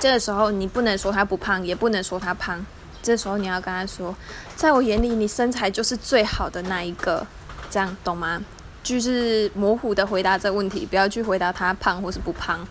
这个时候，你不能说他不胖，也不能说他胖。这时候你要跟他说，在我眼里，你身材就是最好的那一个。这样懂吗？就是模糊的回答这个问题，不要去回答他胖或是不胖。